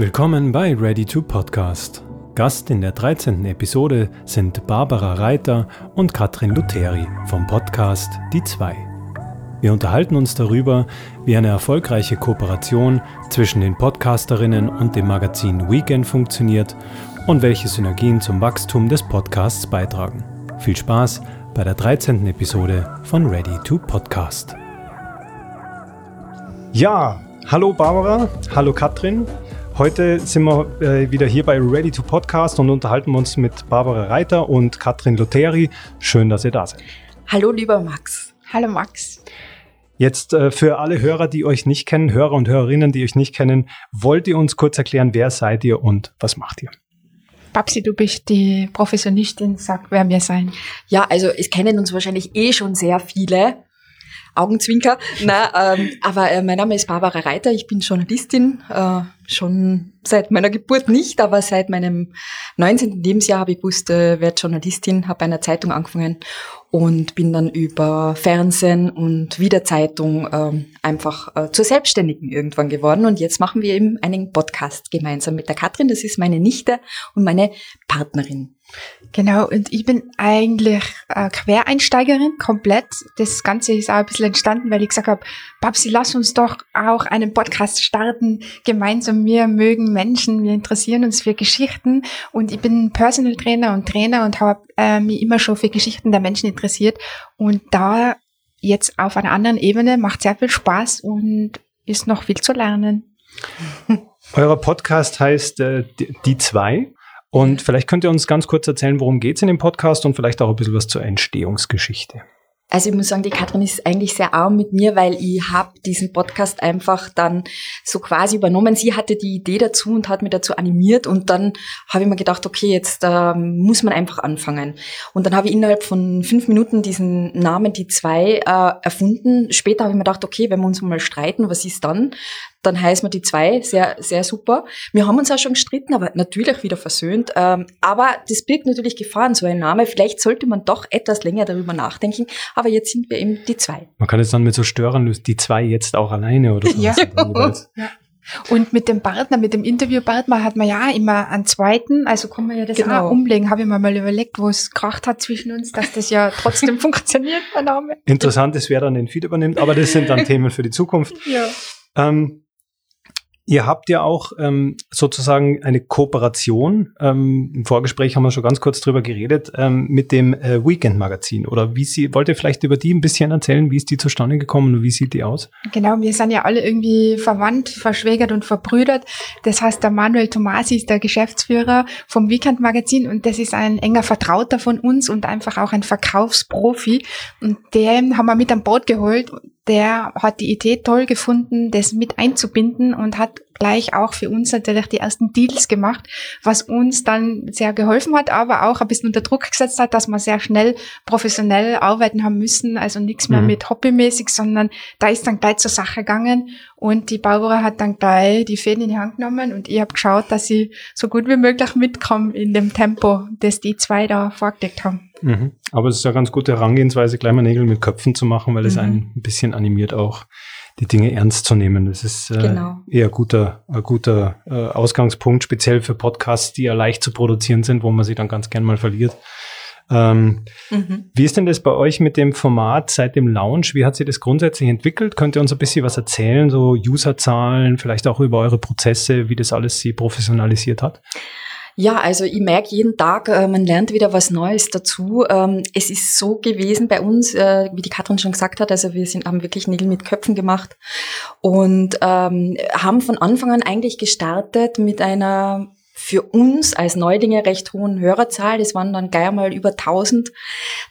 Willkommen bei Ready to Podcast. Gast in der 13. Episode sind Barbara Reiter und Katrin Lutheri vom Podcast Die Zwei. Wir unterhalten uns darüber, wie eine erfolgreiche Kooperation zwischen den Podcasterinnen und dem Magazin Weekend funktioniert und welche Synergien zum Wachstum des Podcasts beitragen. Viel Spaß bei der 13. Episode von Ready to Podcast. Ja, hallo Barbara, hallo Katrin. Heute sind wir äh, wieder hier bei Ready to Podcast und unterhalten uns mit Barbara Reiter und Katrin Loteri. Schön, dass ihr da seid. Hallo lieber Max. Hallo Max. Jetzt äh, für alle Hörer, die euch nicht kennen, Hörer und Hörerinnen, die euch nicht kennen, wollt ihr uns kurz erklären, wer seid ihr und was macht ihr? Babsi, du bist die Professionistin, sag, wer wir sein. Ja, also es kennen uns wahrscheinlich eh schon sehr viele. Augenzwinker. Na, ähm, aber äh, mein Name ist Barbara Reiter, ich bin Journalistin, äh, schon seit meiner Geburt nicht, aber seit meinem 19. Lebensjahr habe ich gewusst, äh, werde Journalistin, habe bei einer Zeitung angefangen und bin dann über Fernsehen und wieder Zeitung ähm, einfach äh, zur Selbstständigen irgendwann geworden. Und jetzt machen wir eben einen Podcast gemeinsam mit der Katrin, das ist meine Nichte und meine Partnerin. Genau, und ich bin eigentlich äh, Quereinsteigerin, komplett. Das Ganze ist auch ein bisschen entstanden, weil ich gesagt habe, Babsi, lass uns doch auch einen Podcast starten, gemeinsam. Wir mögen Menschen, wir interessieren uns für Geschichten und ich bin Personal Trainer und Trainer und habe äh, mich immer schon für Geschichten der Menschen interessiert. Und da jetzt auf einer anderen Ebene macht sehr viel Spaß und ist noch viel zu lernen. Euer Podcast heißt äh, Die zwei. Und vielleicht könnt ihr uns ganz kurz erzählen, worum geht es in dem Podcast und vielleicht auch ein bisschen was zur Entstehungsgeschichte. Also ich muss sagen, die Katrin ist eigentlich sehr arm mit mir, weil ich habe diesen Podcast einfach dann so quasi übernommen. Sie hatte die Idee dazu und hat mich dazu animiert und dann habe ich mir gedacht, okay, jetzt äh, muss man einfach anfangen. Und dann habe ich innerhalb von fünf Minuten diesen Namen, die zwei, äh, erfunden. Später habe ich mir gedacht, okay, wenn wir uns mal streiten, was ist dann? Dann heißen wir die zwei, sehr, sehr super. Wir haben uns auch schon gestritten, aber natürlich wieder versöhnt. Ähm, aber das birgt natürlich Gefahren, so ein Name. Vielleicht sollte man doch etwas länger darüber nachdenken. Aber jetzt sind wir eben die zwei. Man kann es dann mit so Störern lösen, die zwei jetzt auch alleine oder so. ja. ja. Und mit dem Partner, mit dem Interviewpartner hat man ja immer einen zweiten, also kann man ja das genau. auch umlegen. Habe ich mir mal überlegt, wo es kracht hat zwischen uns, dass das ja trotzdem funktioniert, der Name. Interessant ist, wer dann den Feed übernimmt, aber das sind dann Themen für die Zukunft. Ja. Ähm, Ihr habt ja auch ähm, sozusagen eine Kooperation. Ähm, Im Vorgespräch haben wir schon ganz kurz drüber geredet ähm, mit dem äh, Weekend Magazin. Oder wie sie wollt ihr vielleicht über die ein bisschen erzählen? Wie ist die zustande gekommen und wie sieht die aus? Genau, wir sind ja alle irgendwie verwandt, verschwägert und verbrüdert. Das heißt, der Manuel Tomasi ist der Geschäftsführer vom Weekend Magazin und das ist ein enger Vertrauter von uns und einfach auch ein Verkaufsprofi. Und den haben wir mit an Bord geholt der hat die Idee toll gefunden, das mit einzubinden und hat gleich auch für uns natürlich die ersten Deals gemacht, was uns dann sehr geholfen hat, aber auch ein bisschen unter Druck gesetzt hat, dass wir sehr schnell professionell arbeiten haben müssen, also nichts mehr mhm. mit hobbymäßig, sondern da ist dann gleich zur Sache gegangen und die Barbara hat dann gleich die Fäden in die Hand genommen und ich habe geschaut, dass ich so gut wie möglich mitkomme in dem Tempo, das die zwei da vorgelegt haben. Mhm. Aber es ist ja ganz gute Herangehensweise, gleich mal Nägel mit Köpfen zu machen, weil es mhm. einen ein bisschen animiert auch, die Dinge ernst zu nehmen. Das ist äh, genau. eher guter, ein guter äh, Ausgangspunkt, speziell für Podcasts, die ja leicht zu produzieren sind, wo man sie dann ganz gern mal verliert. Ähm, mhm. Wie ist denn das bei euch mit dem Format seit dem Launch? Wie hat sich das grundsätzlich entwickelt? Könnt ihr uns ein bisschen was erzählen, so Userzahlen, vielleicht auch über eure Prozesse, wie das alles sie professionalisiert hat? Ja, also ich merke jeden Tag, äh, man lernt wieder was Neues dazu. Ähm, es ist so gewesen bei uns, äh, wie die Katrin schon gesagt hat, also wir sind, haben wirklich Nägel mit Köpfen gemacht und ähm, haben von Anfang an eigentlich gestartet mit einer für uns als Neulinge recht hohen Hörerzahl. Das waren dann gleich mal über 1000.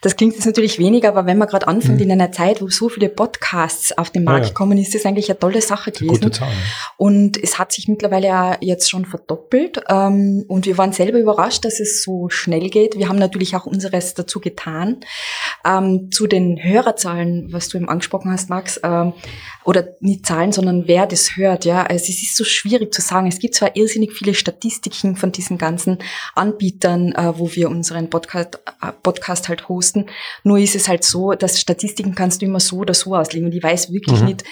Das klingt jetzt natürlich weniger, aber wenn man gerade anfängt mhm. in einer Zeit, wo so viele Podcasts auf den Markt ja, ja. kommen, ist das eigentlich eine tolle Sache gewesen. Gute Zahl, ja. Und es hat sich mittlerweile ja jetzt schon verdoppelt. Ähm, und wir waren selber überrascht, dass es so schnell geht. Wir haben natürlich auch unseres dazu getan. Ähm, zu den Hörerzahlen, was du eben angesprochen hast, Max, ähm, oder nicht Zahlen, sondern wer das hört, ja. Also es ist so schwierig zu sagen. Es gibt zwar irrsinnig viele Statistiken von diesen ganzen Anbietern, äh, wo wir unseren Podcast, äh, Podcast halt hosten. Nur ist es halt so, dass Statistiken kannst du immer so oder so auslegen. Und ich weiß wirklich mhm. nicht,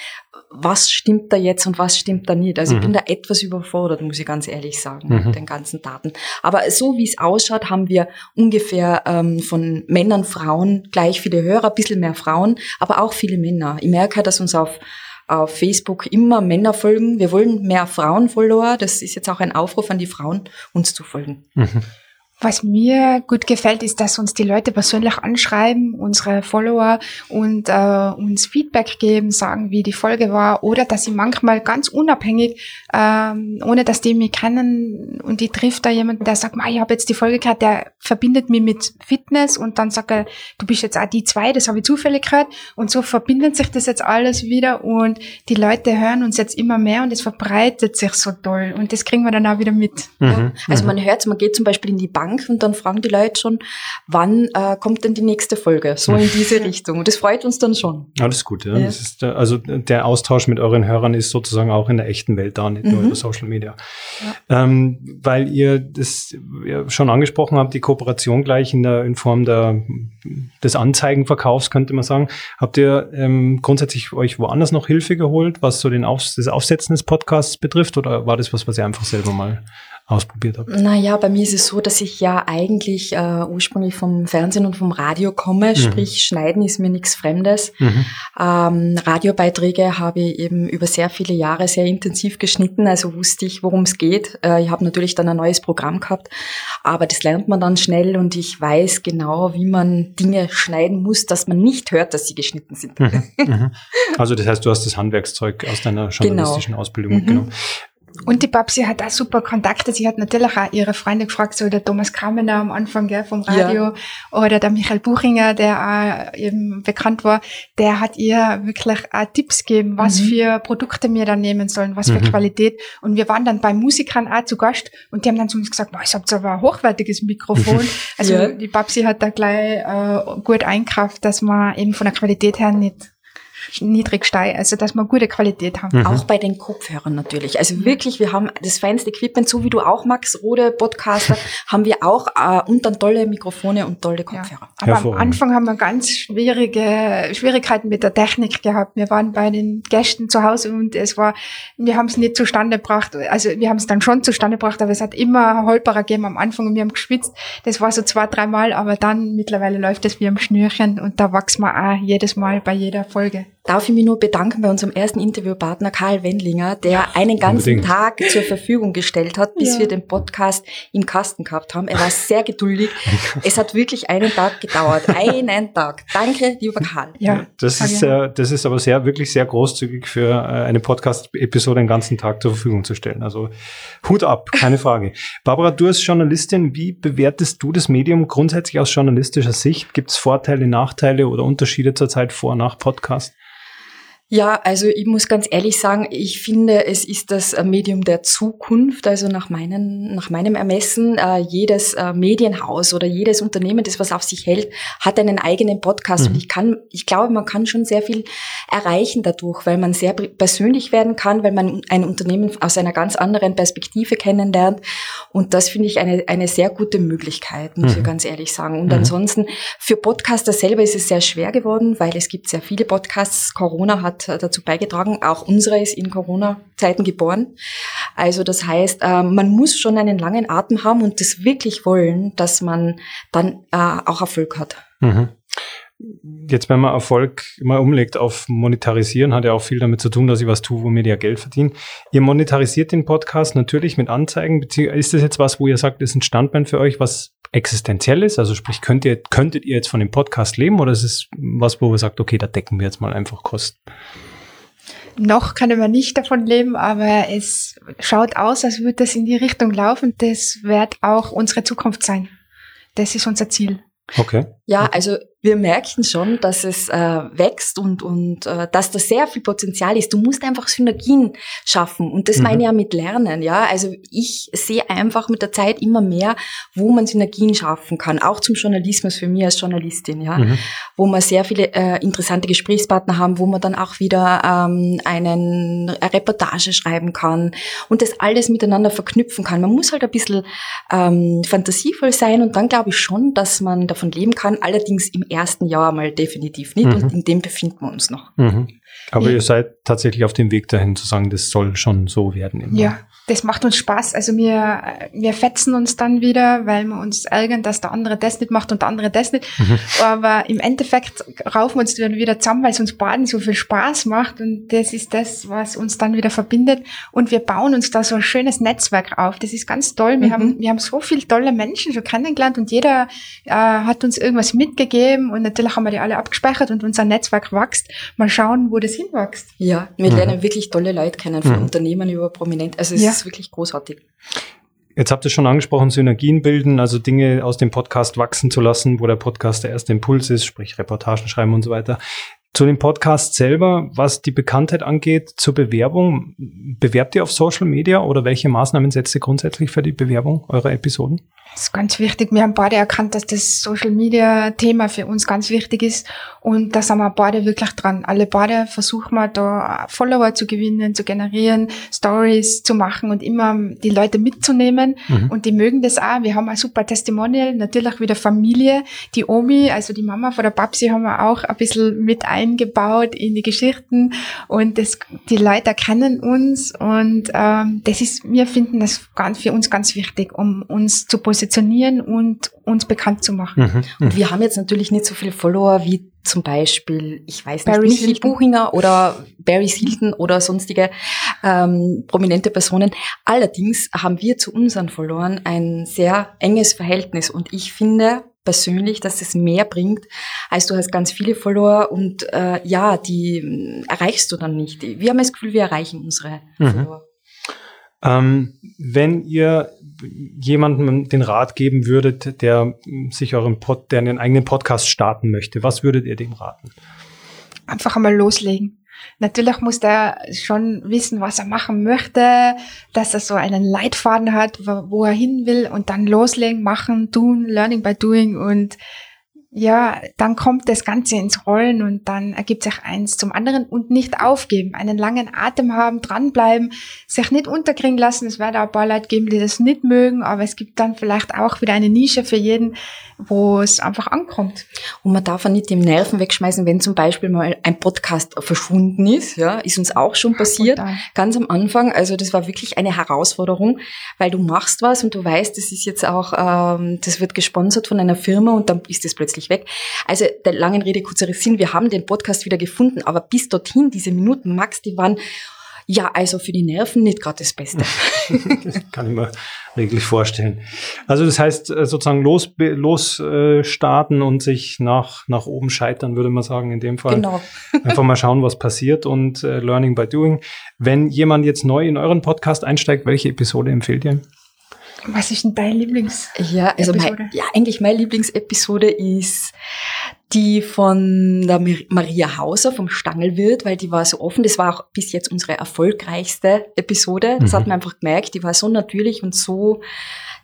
was stimmt da jetzt und was stimmt da nicht. Also mhm. ich bin da etwas überfordert, muss ich ganz ehrlich sagen, mhm. mit den ganzen Daten. Aber so wie es ausschaut, haben wir ungefähr ähm, von Männern, Frauen gleich viele Hörer, ein bisschen mehr Frauen, aber auch viele Männer. Ich merke, dass uns auf auf Facebook immer Männer folgen. Wir wollen mehr Frauenfollower. Das ist jetzt auch ein Aufruf an die Frauen, uns zu folgen. Mhm. Was mir gut gefällt, ist, dass uns die Leute persönlich anschreiben, unsere Follower, und äh, uns Feedback geben, sagen, wie die Folge war, oder dass sie manchmal ganz unabhängig, ähm, ohne dass die mich kennen, und die trifft da jemanden, der sagt, ich habe jetzt die Folge gehört, der verbindet mich mit Fitness, und dann sagt er, du bist jetzt auch die zwei, das habe ich zufällig gehört, und so verbindet sich das jetzt alles wieder, und die Leute hören uns jetzt immer mehr, und es verbreitet sich so toll, und das kriegen wir dann auch wieder mit. Mhm. Ja. Also man hört, man geht zum Beispiel in die Bank Bank und dann fragen die Leute schon, wann äh, kommt denn die nächste Folge? So in diese Richtung. Und das freut uns dann schon. Alles gut, ja. ja. Das ist, also der Austausch mit euren Hörern ist sozusagen auch in der echten Welt da, nicht nur mhm. über Social Media. Ja. Ähm, weil ihr das schon angesprochen habt, die Kooperation gleich in der in Form der, des Anzeigenverkaufs, könnte man sagen. Habt ihr ähm, grundsätzlich euch woanders noch Hilfe geholt, was so den Auf, das Aufsetzen des Podcasts betrifft, oder war das was, was ihr einfach selber mal ausprobiert habt? Naja, bei mir ist es so, dass ich ja eigentlich äh, ursprünglich vom Fernsehen und vom Radio komme, mhm. sprich Schneiden ist mir nichts Fremdes. Mhm. Ähm, Radiobeiträge habe ich eben über sehr viele Jahre sehr intensiv geschnitten, also wusste ich, worum es geht. Äh, ich habe natürlich dann ein neues Programm gehabt, aber das lernt man dann schnell und ich weiß genau, wie man Dinge schneiden muss, dass man nicht hört, dass sie geschnitten sind. Mhm. mhm. Also das heißt, du hast das Handwerkszeug aus deiner genau. journalistischen genau. Ausbildung mitgenommen. Und die Babsi hat auch super Kontakte. Sie hat natürlich auch ihre Freunde gefragt, so der Thomas Kramener am Anfang gell, vom Radio ja. oder der Michael Buchinger, der auch eben bekannt war, der hat ihr wirklich auch Tipps gegeben, was mhm. für Produkte wir dann nehmen sollen, was für mhm. Qualität. Und wir waren dann bei Musikern auch zu Gast und die haben dann zu uns gesagt, ich habt aber ein hochwertiges Mikrofon. Also ja. die Babsi hat da gleich äh, gut einkraft, dass man eben von der Qualität her nicht niedrig steigen, also dass wir gute Qualität haben. Mhm. Auch bei den Kopfhörern natürlich. Also wirklich, wir haben das feinste Equipment, so wie du auch, Max, Rode Podcaster, haben wir auch äh, und dann tolle Mikrofone und tolle Kopfhörer. Ja. Aber am Anfang haben wir ganz schwierige Schwierigkeiten mit der Technik gehabt. Wir waren bei den Gästen zu Hause und es war, wir haben es nicht zustande gebracht. Also wir haben es dann schon zustande gebracht, aber es hat immer Holperer gegeben am Anfang und wir haben geschwitzt. Das war so zwei, dreimal, aber dann mittlerweile läuft es wie am Schnürchen und da wachsen wir auch jedes Mal bei jeder Folge darf ich mich nur bedanken bei unserem ersten Interviewpartner Karl Wendlinger, der ja, einen ganzen unbedingt. Tag zur Verfügung gestellt hat, bis ja. wir den Podcast im Kasten gehabt haben. Er war sehr geduldig. es hat wirklich einen Tag gedauert. Einen Tag. Danke, lieber Karl. Ja, das ist, äh, das ist aber sehr, wirklich sehr großzügig für äh, eine Podcast-Episode einen ganzen Tag zur Verfügung zu stellen. Also Hut ab, keine Frage. Barbara, du als Journalistin, wie bewertest du das Medium grundsätzlich aus journalistischer Sicht? Gibt es Vorteile, Nachteile oder Unterschiede zurzeit vor und nach Podcast? Ja, also ich muss ganz ehrlich sagen, ich finde, es ist das äh, Medium der Zukunft. Also nach, meinen, nach meinem Ermessen, äh, jedes äh, Medienhaus oder jedes Unternehmen, das was auf sich hält, hat einen eigenen Podcast. Mhm. Und ich kann, ich glaube, man kann schon sehr viel erreichen dadurch, weil man sehr persönlich werden kann, weil man ein Unternehmen aus einer ganz anderen Perspektive kennenlernt. Und das finde ich eine, eine sehr gute Möglichkeit, muss mhm. ich ganz ehrlich sagen. Und mhm. ansonsten, für Podcaster selber ist es sehr schwer geworden, weil es gibt sehr viele Podcasts. Corona hat hat dazu beigetragen. Auch unsere ist in Corona-Zeiten geboren. Also das heißt, äh, man muss schon einen langen Atem haben und das wirklich wollen, dass man dann äh, auch Erfolg hat. Mhm. Jetzt, wenn man Erfolg mal umlegt auf Monetarisieren, hat ja auch viel damit zu tun, dass ich was tue, womit ich Geld verdiene. Ihr monetarisiert den Podcast natürlich mit Anzeigen. Ist das jetzt was, wo ihr sagt, das ist ein Standbein für euch, was existenziell ist? Also sprich, könnt ihr, könntet ihr jetzt von dem Podcast leben oder ist es was, wo ihr sagt, okay, da decken wir jetzt mal einfach Kosten? Noch können wir nicht davon leben, aber es schaut aus, als würde das in die Richtung laufen. Das wird auch unsere Zukunft sein. Das ist unser Ziel. Okay. Ja, also wir merken schon, dass es äh, wächst und, und äh, dass da sehr viel Potenzial ist. Du musst einfach Synergien schaffen und das mhm. meine ich ja mit Lernen. Ja, also ich sehe einfach mit der Zeit immer mehr, wo man Synergien schaffen kann, auch zum Journalismus für mich als Journalistin. Ja, mhm. wo man sehr viele äh, interessante Gesprächspartner haben, wo man dann auch wieder ähm, einen eine Reportage schreiben kann und das alles miteinander verknüpfen kann. Man muss halt ein bisschen ähm, fantasievoll sein und dann glaube ich schon, dass man davon leben kann. Allerdings im ersten Jahr mal definitiv nicht mhm. und in dem befinden wir uns noch. Mhm. Aber ja. ihr seid tatsächlich auf dem Weg dahin zu sagen, das soll schon so werden. Immer. Ja, das macht uns Spaß. Also wir, wir fetzen uns dann wieder, weil wir uns ärgern, dass der andere das nicht macht und der andere das nicht. Mhm. Aber im Endeffekt raufen wir uns dann wieder zusammen, weil es uns beiden so viel Spaß macht. Und das ist das, was uns dann wieder verbindet. Und wir bauen uns da so ein schönes Netzwerk auf. Das ist ganz toll. Wir, mhm. haben, wir haben so viele tolle Menschen schon kennengelernt und jeder äh, hat uns irgendwas mitgegeben. Und natürlich haben wir die alle abgespeichert und unser Netzwerk wächst. Mal schauen, wo das hinwächst. Ja, wir mhm. lernen wirklich tolle Leute kennen, von mhm. Unternehmen über Prominent. Also es ja ist wirklich großartig. Jetzt habt ihr schon angesprochen, Synergien bilden, also Dinge aus dem Podcast wachsen zu lassen, wo der Podcast der erste Impuls ist, sprich Reportagen schreiben und so weiter. Zu dem Podcast selber, was die Bekanntheit angeht, zur Bewerbung, bewerbt ihr auf Social Media oder welche Maßnahmen setzt ihr grundsätzlich für die Bewerbung eurer Episoden? Das ist ganz wichtig. Wir haben beide erkannt, dass das Social Media Thema für uns ganz wichtig ist. Und da sind wir beide wirklich dran. Alle beide versuchen wir da Follower zu gewinnen, zu generieren, Stories zu machen und immer die Leute mitzunehmen. Mhm. Und die mögen das auch. Wir haben ein super Testimonial. Natürlich wieder Familie. Die Omi, also die Mama von der Babsi haben wir auch ein bisschen mit eingebaut in die Geschichten. Und das, die Leute kennen uns. Und ähm, das ist, wir finden das ganz, für uns ganz wichtig, um uns zu positionieren positionieren und uns bekannt zu machen. Mhm, und wir haben jetzt natürlich nicht so viele Follower wie zum Beispiel, ich weiß nicht, Barry Michi Buchinger oder Barry Hilton oder sonstige ähm, prominente Personen. Allerdings haben wir zu unseren Followern ein sehr enges Verhältnis und ich finde persönlich, dass es mehr bringt, als du hast ganz viele Follower und äh, ja, die erreichst du dann nicht. Wir haben das Gefühl, wir erreichen unsere mhm. Follower. Ähm, wenn ihr jemandem den Rat geben würdet, der sich euren Pod, der einen eigenen Podcast starten möchte, was würdet ihr dem raten? Einfach einmal loslegen. Natürlich muss der schon wissen, was er machen möchte, dass er so einen Leitfaden hat, wo er hin will und dann loslegen, machen, tun, learning by doing und ja, dann kommt das Ganze ins Rollen und dann ergibt sich eins zum anderen und nicht aufgeben, einen langen Atem haben, dranbleiben, sich nicht unterkriegen lassen. Es wird auch ein paar Leute geben, die das nicht mögen, aber es gibt dann vielleicht auch wieder eine Nische für jeden, wo es einfach ankommt. Und man darf auch nicht die Nerven wegschmeißen, wenn zum Beispiel mal ein Podcast verschwunden ist, ja, ist uns auch schon passiert, ganz am Anfang. Also das war wirklich eine Herausforderung, weil du machst was und du weißt, das ist jetzt auch, ähm, das wird gesponsert von einer Firma und dann ist das plötzlich weg. Also der langen Rede kurzer Sinn, wir haben den Podcast wieder gefunden, aber bis dorthin, diese Minuten Max, die waren ja, also für die Nerven nicht gerade das Beste. das kann ich mir wirklich vorstellen. Also das heißt äh, sozusagen los, los äh, starten und sich nach, nach oben scheitern, würde man sagen, in dem Fall. Genau. Einfach mal schauen, was passiert und äh, Learning by Doing. Wenn jemand jetzt neu in euren Podcast einsteigt, welche Episode empfehlt ihr? Was ist denn dein Lieblings? Ja, also mein, ja, eigentlich meine Lieblingsepisode ist die von der Maria Hauser vom Stangelwirt, weil die war so offen. Das war auch bis jetzt unsere erfolgreichste Episode. Das mhm. hat man einfach gemerkt. Die war so natürlich und so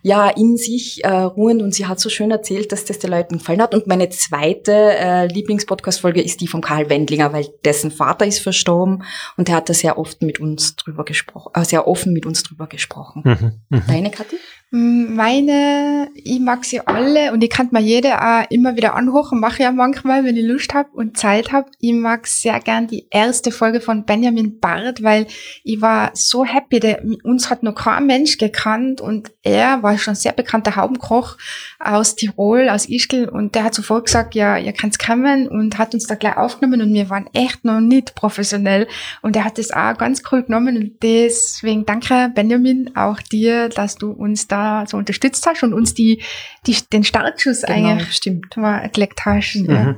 ja in sich äh, ruhend und sie hat so schön erzählt, dass das den Leuten gefallen hat. Und meine zweite äh, Lieblingspodcast-Folge ist die von Karl Wendlinger, weil dessen Vater ist verstorben und er hat da sehr oft mit uns drüber gesprochen, äh, sehr offen mit uns drüber gesprochen. Mhm, mh. Deine Kathi? Meine, ich mag sie alle und ich kann mir jede auch immer wieder anhochen, mache ja manchmal, wenn ich Lust habe und Zeit habe. Ich mag sehr gern die erste Folge von Benjamin Barth, weil ich war so happy, der, uns hat noch kein Mensch gekannt und er war schon sehr bekannter Haubenkoch aus Tirol, aus Ischgl und der hat sofort gesagt, ja, ihr könnt's kommen und hat uns da gleich aufgenommen und wir waren echt noch nicht professionell und er hat das auch ganz cool genommen und deswegen danke Benjamin auch dir, dass du uns da so unterstützt hast und uns die, die den Startschuss genau, eigentlich stimmt. mal gelegt hast. Mhm. Ja.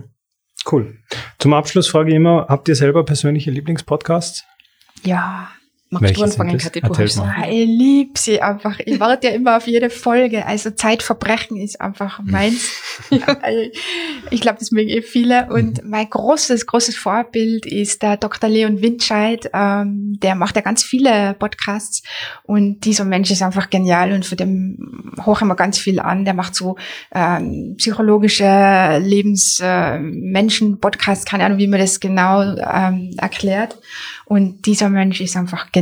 Cool. Zum Abschluss frage ich immer, habt ihr selber persönliche Lieblingspodcasts? Ja. Magst du anfangen, Kathi? Du hast ich liebe sie einfach. Ich warte ja immer auf jede Folge. Also Zeitverbrechen ist einfach meins. Also, ich glaube, das mögen eh viele. Und mhm. mein großes, großes Vorbild ist der Dr. Leon Windscheid. Ähm, der macht ja ganz viele Podcasts. Und dieser Mensch ist einfach genial und für den hoche ich mir ganz viel an. Der macht so ähm, psychologische Lebensmenschen-Podcasts. Äh, Keine Ahnung, wie man das genau ähm, erklärt. Und dieser Mensch ist einfach genial.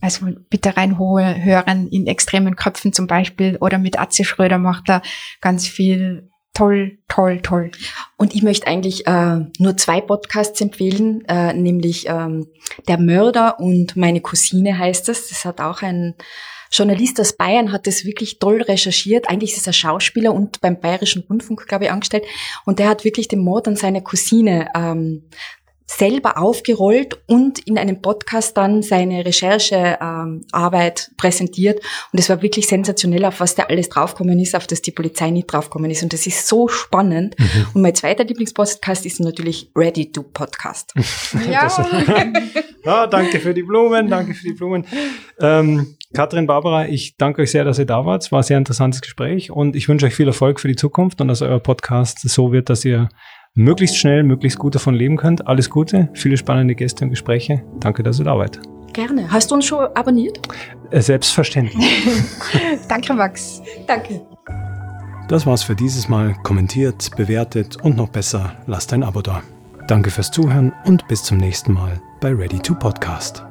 Also bitte reinholen, hören in extremen Köpfen zum Beispiel oder mit Atze Schröder macht er ganz viel toll, toll, toll. Und ich möchte eigentlich äh, nur zwei Podcasts empfehlen, äh, nämlich ähm, Der Mörder und meine Cousine heißt es. Das hat auch ein Journalist aus Bayern, hat das wirklich toll recherchiert. Eigentlich ist er Schauspieler und beim Bayerischen Rundfunk, glaube ich, angestellt. Und der hat wirklich den Mord an seiner Cousine ähm, selber aufgerollt und in einem Podcast dann seine Recherchearbeit ähm, präsentiert. Und es war wirklich sensationell, auf was der alles draufgekommen ist, auf das die Polizei nicht draufgekommen ist. Und das ist so spannend. Mhm. Und mein zweiter Lieblingspodcast ist natürlich Ready to Podcast. ja. ah, danke für die Blumen, danke für die Blumen. Ähm, Katrin, Barbara, ich danke euch sehr, dass ihr da wart. Es war ein sehr interessantes Gespräch und ich wünsche euch viel Erfolg für die Zukunft und dass euer Podcast so wird, dass ihr möglichst schnell, möglichst gut davon leben könnt. Alles Gute, viele spannende Gäste und Gespräche. Danke, dass ihr da wart. Gerne. Hast du uns schon abonniert? Äh, selbstverständlich. Danke, Max. Danke. Das war's für dieses Mal. Kommentiert, bewertet und noch besser, lasst ein Abo da. Danke fürs Zuhören und bis zum nächsten Mal bei Ready to Podcast.